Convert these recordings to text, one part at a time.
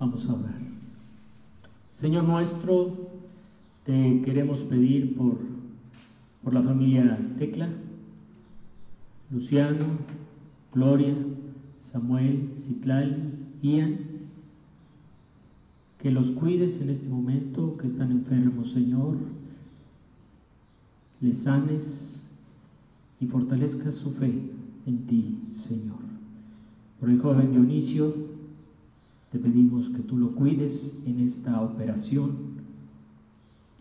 Vamos a orar. Señor nuestro, te queremos pedir por, por la familia Tecla, Luciano, Gloria, Samuel, Citlali, Ian, que los cuides en este momento, que están enfermos, Señor, les sanes y fortalezcas su fe en ti, Señor. Por el joven Dionisio, te pedimos que tú lo cuides en esta operación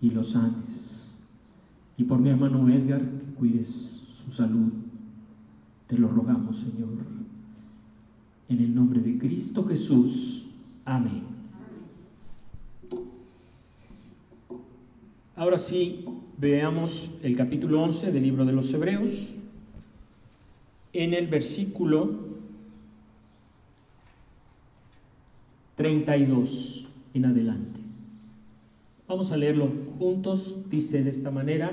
y lo sanes. Y por mi hermano Edgar, que cuides su salud. Te lo rogamos, Señor. En el nombre de Cristo Jesús. Amén. Ahora sí, veamos el capítulo 11 del libro de los Hebreos. En el versículo 32 en adelante. Vamos a leerlo juntos. Dice de esta manera,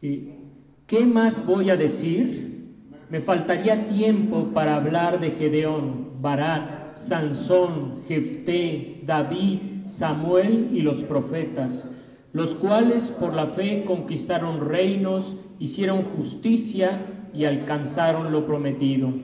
¿qué más voy a decir? Me faltaría tiempo para hablar de Gedeón, Barak, Sansón, Jefté, David, Samuel y los profetas, los cuales por la fe conquistaron reinos, hicieron justicia y alcanzaron lo prometido.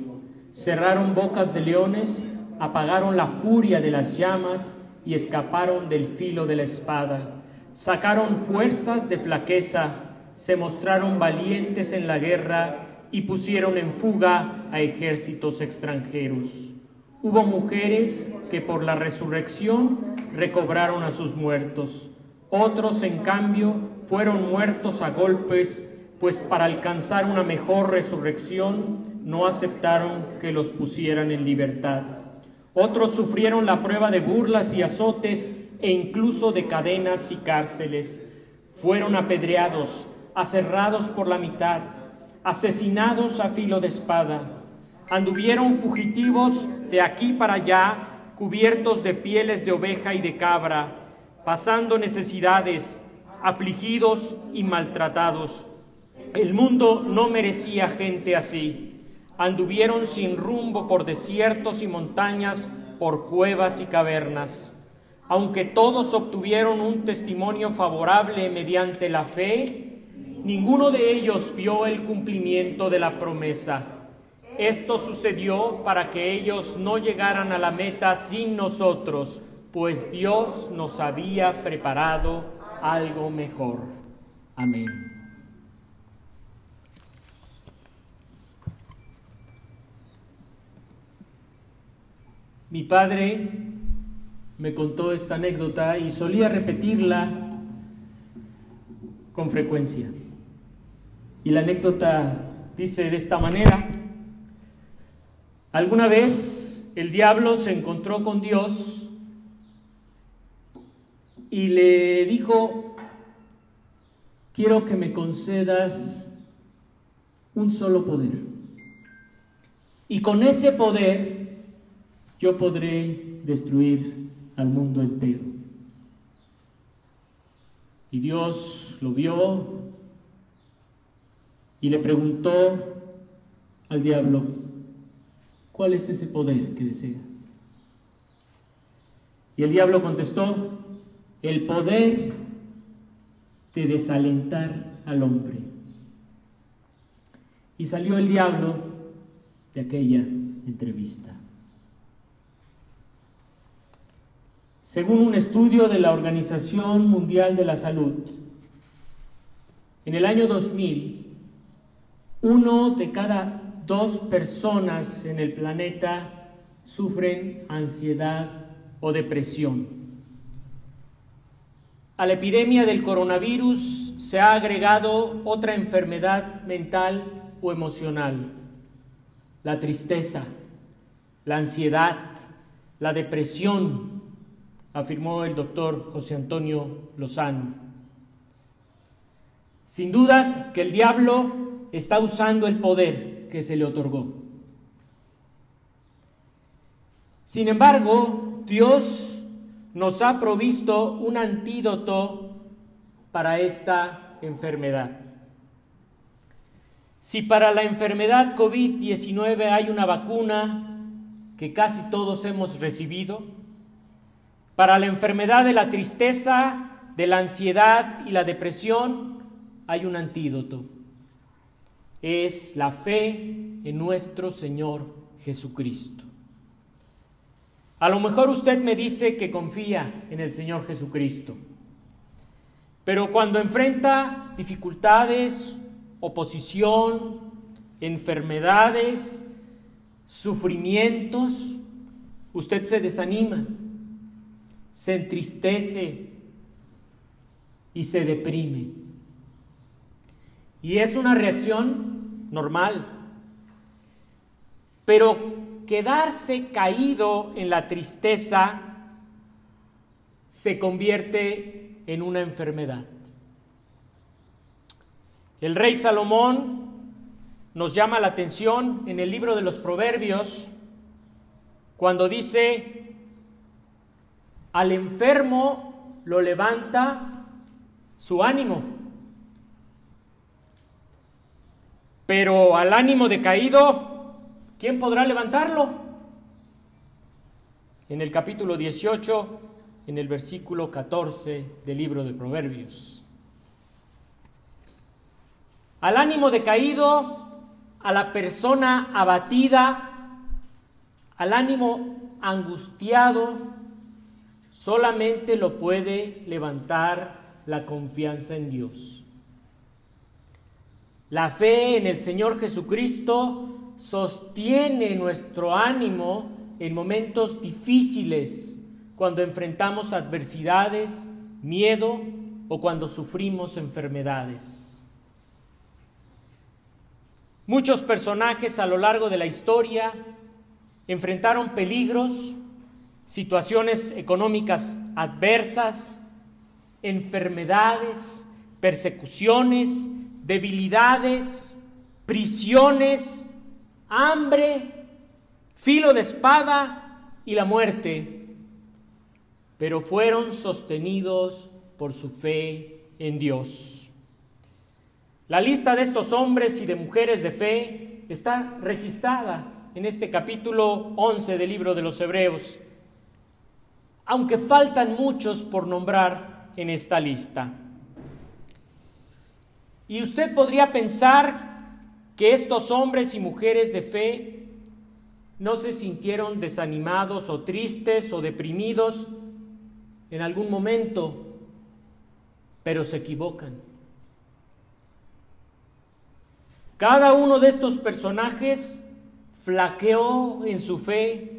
Cerraron bocas de leones apagaron la furia de las llamas y escaparon del filo de la espada. Sacaron fuerzas de flaqueza, se mostraron valientes en la guerra y pusieron en fuga a ejércitos extranjeros. Hubo mujeres que por la resurrección recobraron a sus muertos. Otros, en cambio, fueron muertos a golpes, pues para alcanzar una mejor resurrección no aceptaron que los pusieran en libertad. Otros sufrieron la prueba de burlas y azotes e incluso de cadenas y cárceles. Fueron apedreados, aserrados por la mitad, asesinados a filo de espada. Anduvieron fugitivos de aquí para allá, cubiertos de pieles de oveja y de cabra, pasando necesidades, afligidos y maltratados. El mundo no merecía gente así anduvieron sin rumbo por desiertos y montañas, por cuevas y cavernas. Aunque todos obtuvieron un testimonio favorable mediante la fe, ninguno de ellos vio el cumplimiento de la promesa. Esto sucedió para que ellos no llegaran a la meta sin nosotros, pues Dios nos había preparado algo mejor. Amén. Mi padre me contó esta anécdota y solía repetirla con frecuencia. Y la anécdota dice de esta manera, alguna vez el diablo se encontró con Dios y le dijo, quiero que me concedas un solo poder. Y con ese poder yo podré destruir al mundo entero. Y Dios lo vio y le preguntó al diablo, ¿cuál es ese poder que deseas? Y el diablo contestó, el poder de desalentar al hombre. Y salió el diablo de aquella entrevista. Según un estudio de la Organización Mundial de la Salud, en el año 2000, uno de cada dos personas en el planeta sufren ansiedad o depresión. A la epidemia del coronavirus se ha agregado otra enfermedad mental o emocional, la tristeza, la ansiedad, la depresión, afirmó el doctor José Antonio Lozano. Sin duda que el diablo está usando el poder que se le otorgó. Sin embargo, Dios nos ha provisto un antídoto para esta enfermedad. Si para la enfermedad COVID-19 hay una vacuna que casi todos hemos recibido, Para la enfermedad de la tristeza, de la ansiedad y la depresión hay un antídoto. Es la fe en nuestro Señor Jesucristo. A lo mejor usted me dice que confía en el Señor Jesucristo, pero cuando enfrenta dificultades, oposición, enfermedades, sufrimientos, usted se desanima, se entristece y se deprime. Y es una reacción normal. Pero quedarse caído en la tristeza se convierte en una enfermedad. El rey Salomón nos llama la atención en el libro de los Proverbios cuando dice, al enfermo lo levanta su ánimo, pero al ánimo decaído, ¿quién podrá levantarlo? En el capítulo 18, en el versículo 14 del libro de Proverbios. Al ánimo decaído, a la persona abatida, al ánimo angustiado, solamente lo puede levantar la confianza en Dios. La fe en el Señor Jesucristo sostiene nuestro ánimo en momentos difíciles, cuando enfrentamos adversidades, miedo o cuando sufrimos enfermedades. Muchos personajes a lo largo de la historia enfrentaron peligros, situaciones económicas adversas, enfermedades, persecuciones, debilidades, prisiones, hambre, filo de espada y la muerte, pero fueron sostenidos por su fe en Dios. La lista de estos hombres y de mujeres de fe está registrada en este capítulo 11 del libro de los Hebreos, aunque faltan muchos por nombrar en esta lista. Y usted podría pensar que estos hombres y mujeres de fe no se sintieron desanimados o tristes o deprimidos en algún momento, pero se equivocan. Cada uno de estos personajes flaqueó en su fe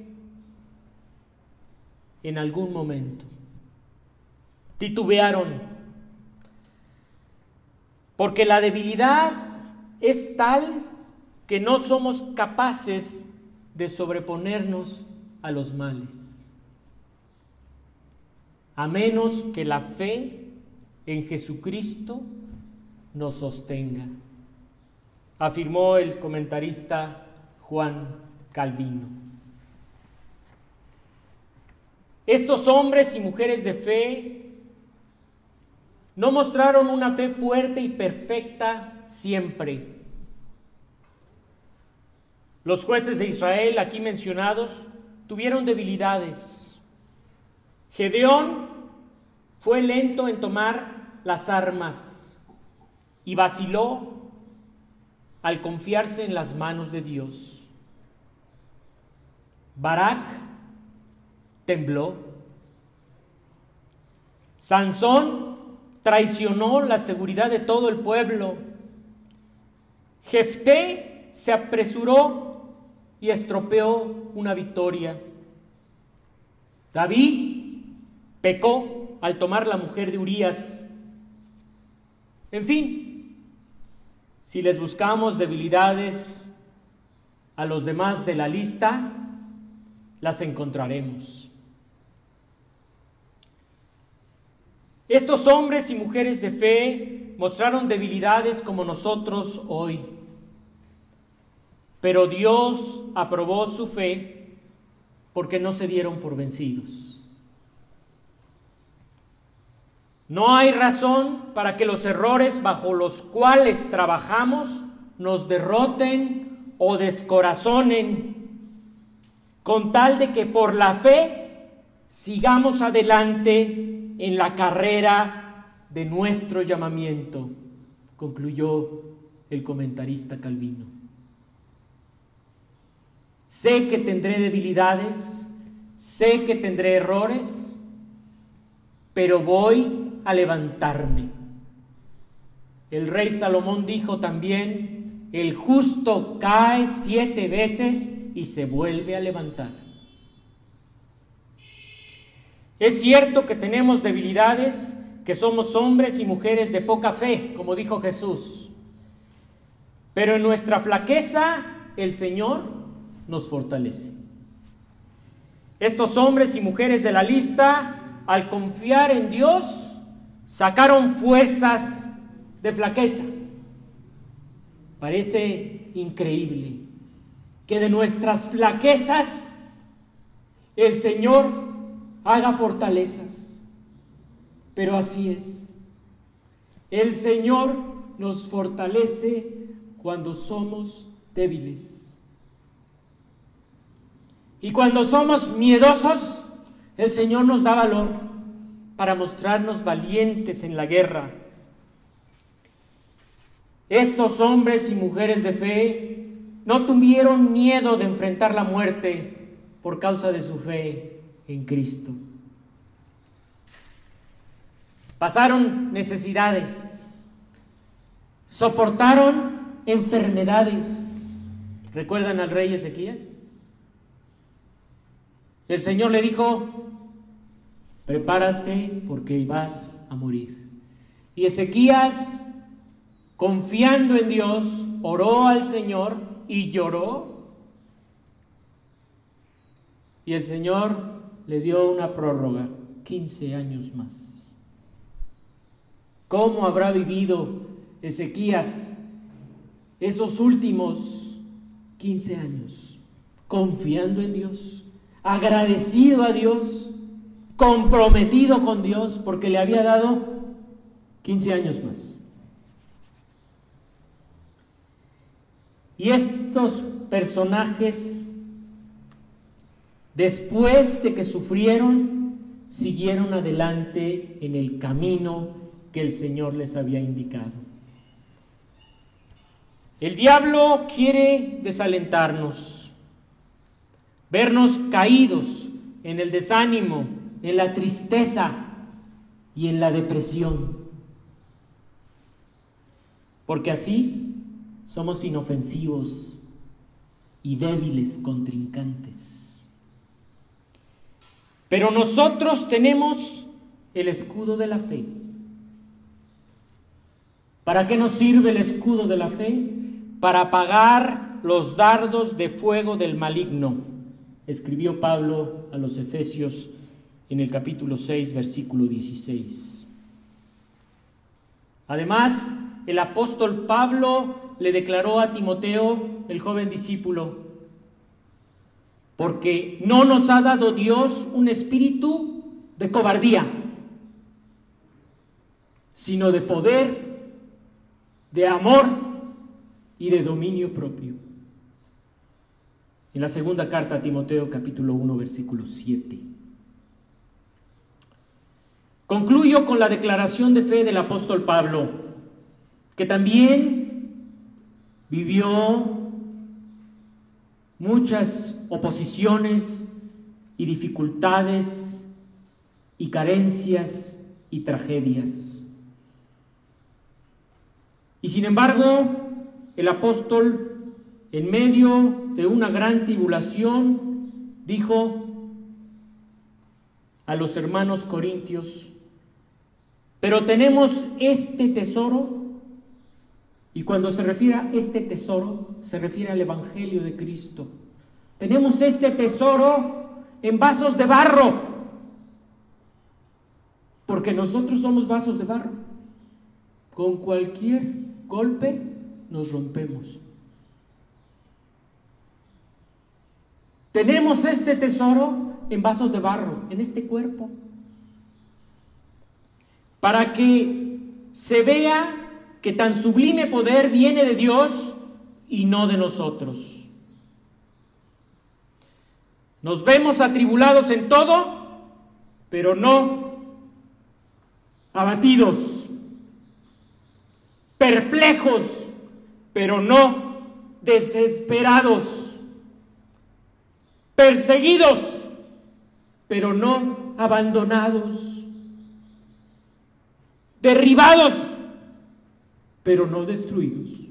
en algún momento. Titubearon. Porque la debilidad es tal que no somos capaces de sobreponernos a los males. A menos que la fe en Jesucristo nos sostenga afirmó el comentarista Juan Calvino. Estos hombres y mujeres de fe no mostraron una fe fuerte y perfecta siempre. Los jueces de Israel aquí mencionados tuvieron debilidades. Gedeón fue lento en tomar las armas y vaciló al confiarse en las manos de Dios. Barak tembló. Sansón traicionó la seguridad de todo el pueblo. Jefté se apresuró y estropeó una victoria. David pecó al tomar la mujer de Urías. En fin, si les buscamos debilidades a los demás de la lista, las encontraremos. Estos hombres y mujeres de fe mostraron debilidades como nosotros hoy, pero Dios aprobó su fe porque no se dieron por vencidos. No hay razón para que los errores bajo los cuales trabajamos nos derroten o descorazonen, con tal de que por la fe sigamos adelante en la carrera de nuestro llamamiento, concluyó el comentarista Calvino. Sé que tendré debilidades, sé que tendré errores, pero voy a levantarme. El rey Salomón dijo también, el justo cae siete veces y se vuelve a levantar. Es cierto que tenemos debilidades, que somos hombres y mujeres de poca fe, como dijo Jesús. Pero en nuestra flaqueza el Señor nos fortalece. Estos hombres y mujeres de la lista, al confiar en Dios, sacaron fuerzas de flaqueza. Parece increíble que de nuestras flaquezas el Señor haga fortalezas. Pero así es. El Señor nos fortalece cuando somos débiles. Y cuando somos miedosos, el Señor nos da valor para mostrarnos valientes en la guerra. Estos hombres y mujeres de fe no tuvieron miedo de enfrentar la muerte por causa de su fe en Cristo. Pasaron necesidades, soportaron enfermedades. ¿Recuerdan al rey Ezequías? El Señor le dijo, prepárate porque vas a morir. Y Ezequías, confiando en Dios, oró al Señor y lloró. Y el Señor le dio una prórroga, 15 años más. ¿Cómo habrá vivido Ezequías esos últimos 15 años? Confiando en Dios, agradecido a Dios, comprometido con Dios porque le había dado 15 años más. Y estos personajes Después de que sufrieron, siguieron adelante en el camino que el Señor les había indicado. El diablo quiere desalentarnos, vernos caídos en el desánimo, en la tristeza y en la depresión. Porque así somos inofensivos y débiles contrincantes. Pero nosotros tenemos el escudo de la fe. ¿Para qué nos sirve el escudo de la fe? Para apagar los dardos de fuego del maligno, escribió Pablo a los Efesios en el capítulo 6, versículo 16. Además, el apóstol Pablo le declaró a Timoteo, el joven discípulo, porque no nos ha dado Dios un espíritu de cobardía, sino de poder, de amor y de dominio propio. En la segunda carta a Timoteo capítulo 1 versículo 7. Concluyo con la declaración de fe del apóstol Pablo, que también vivió muchas oposiciones y dificultades y carencias y tragedias. Y sin embargo, el apóstol, en medio de una gran tribulación, dijo a los hermanos corintios, pero tenemos este tesoro y cuando se refiere a este tesoro, se refiere al Evangelio de Cristo. Tenemos este tesoro en vasos de barro, porque nosotros somos vasos de barro. Con cualquier golpe nos rompemos. Tenemos este tesoro en vasos de barro, en este cuerpo, para que se vea que tan sublime poder viene de Dios y no de nosotros. Nos vemos atribulados en todo, pero no abatidos, perplejos, pero no desesperados, perseguidos, pero no abandonados, derribados, pero no destruidos,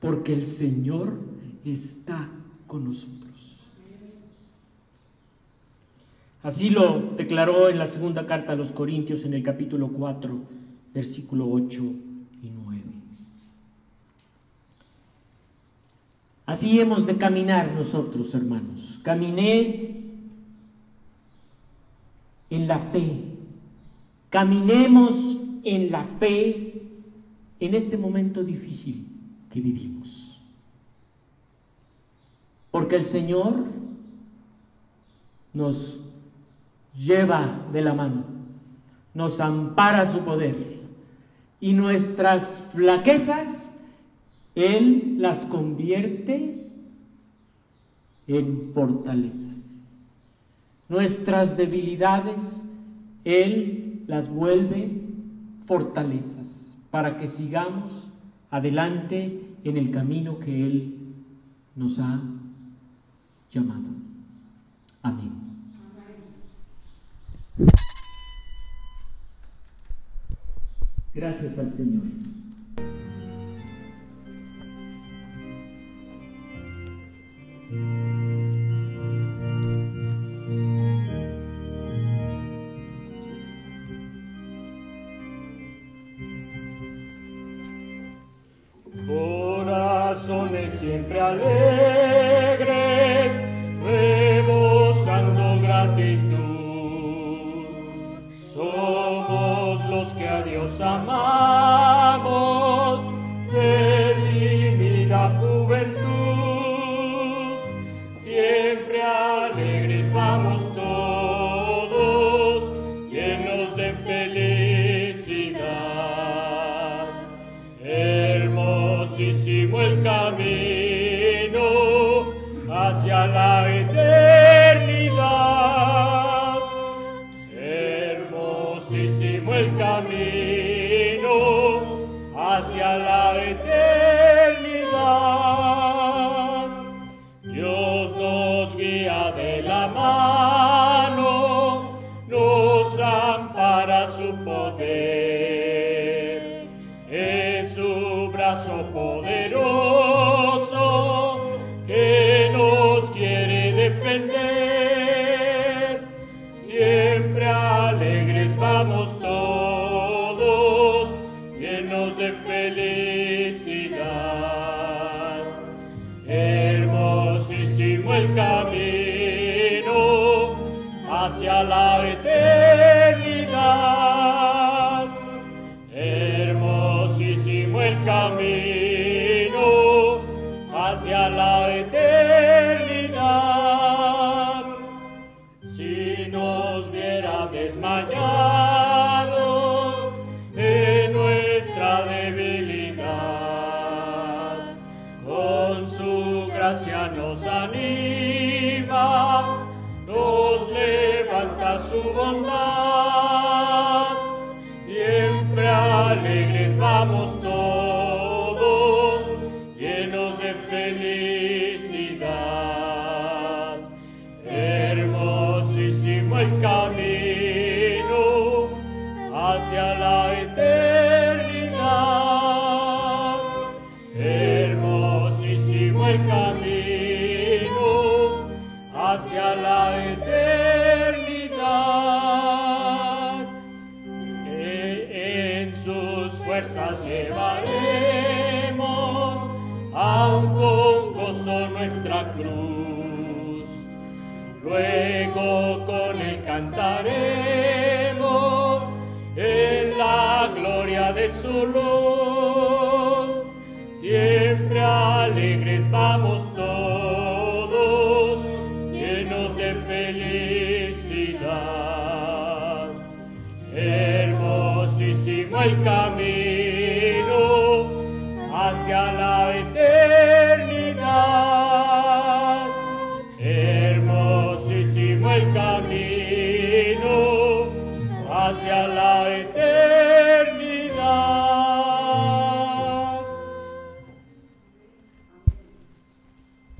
porque el Señor está con nosotros. Así lo declaró en la segunda carta a los Corintios en el capítulo 4, versículo 8 y 9. Así hemos de caminar nosotros, hermanos. Caminé en la fe. Caminemos en la fe en este momento difícil que vivimos. Porque el Señor nos lleva de la mano, nos ampara su poder y nuestras flaquezas Él las convierte en fortalezas. Nuestras debilidades Él las vuelve fortalezas para que sigamos adelante en el camino que Él nos ha llamado. Amén. Gracias al Señor. Somos los que a Dios amamos, cantaremos en la gloria de su luz. Siempre alegres vamos todos, llenos de felicidad. Hermosísimo el camino